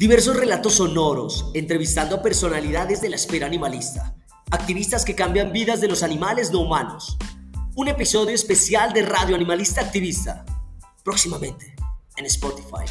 Diversos relatos sonoros, entrevistando a personalidades de la esfera animalista, activistas que cambian vidas de los animales no humanos. Un episodio especial de Radio Animalista Activista, próximamente en Spotify.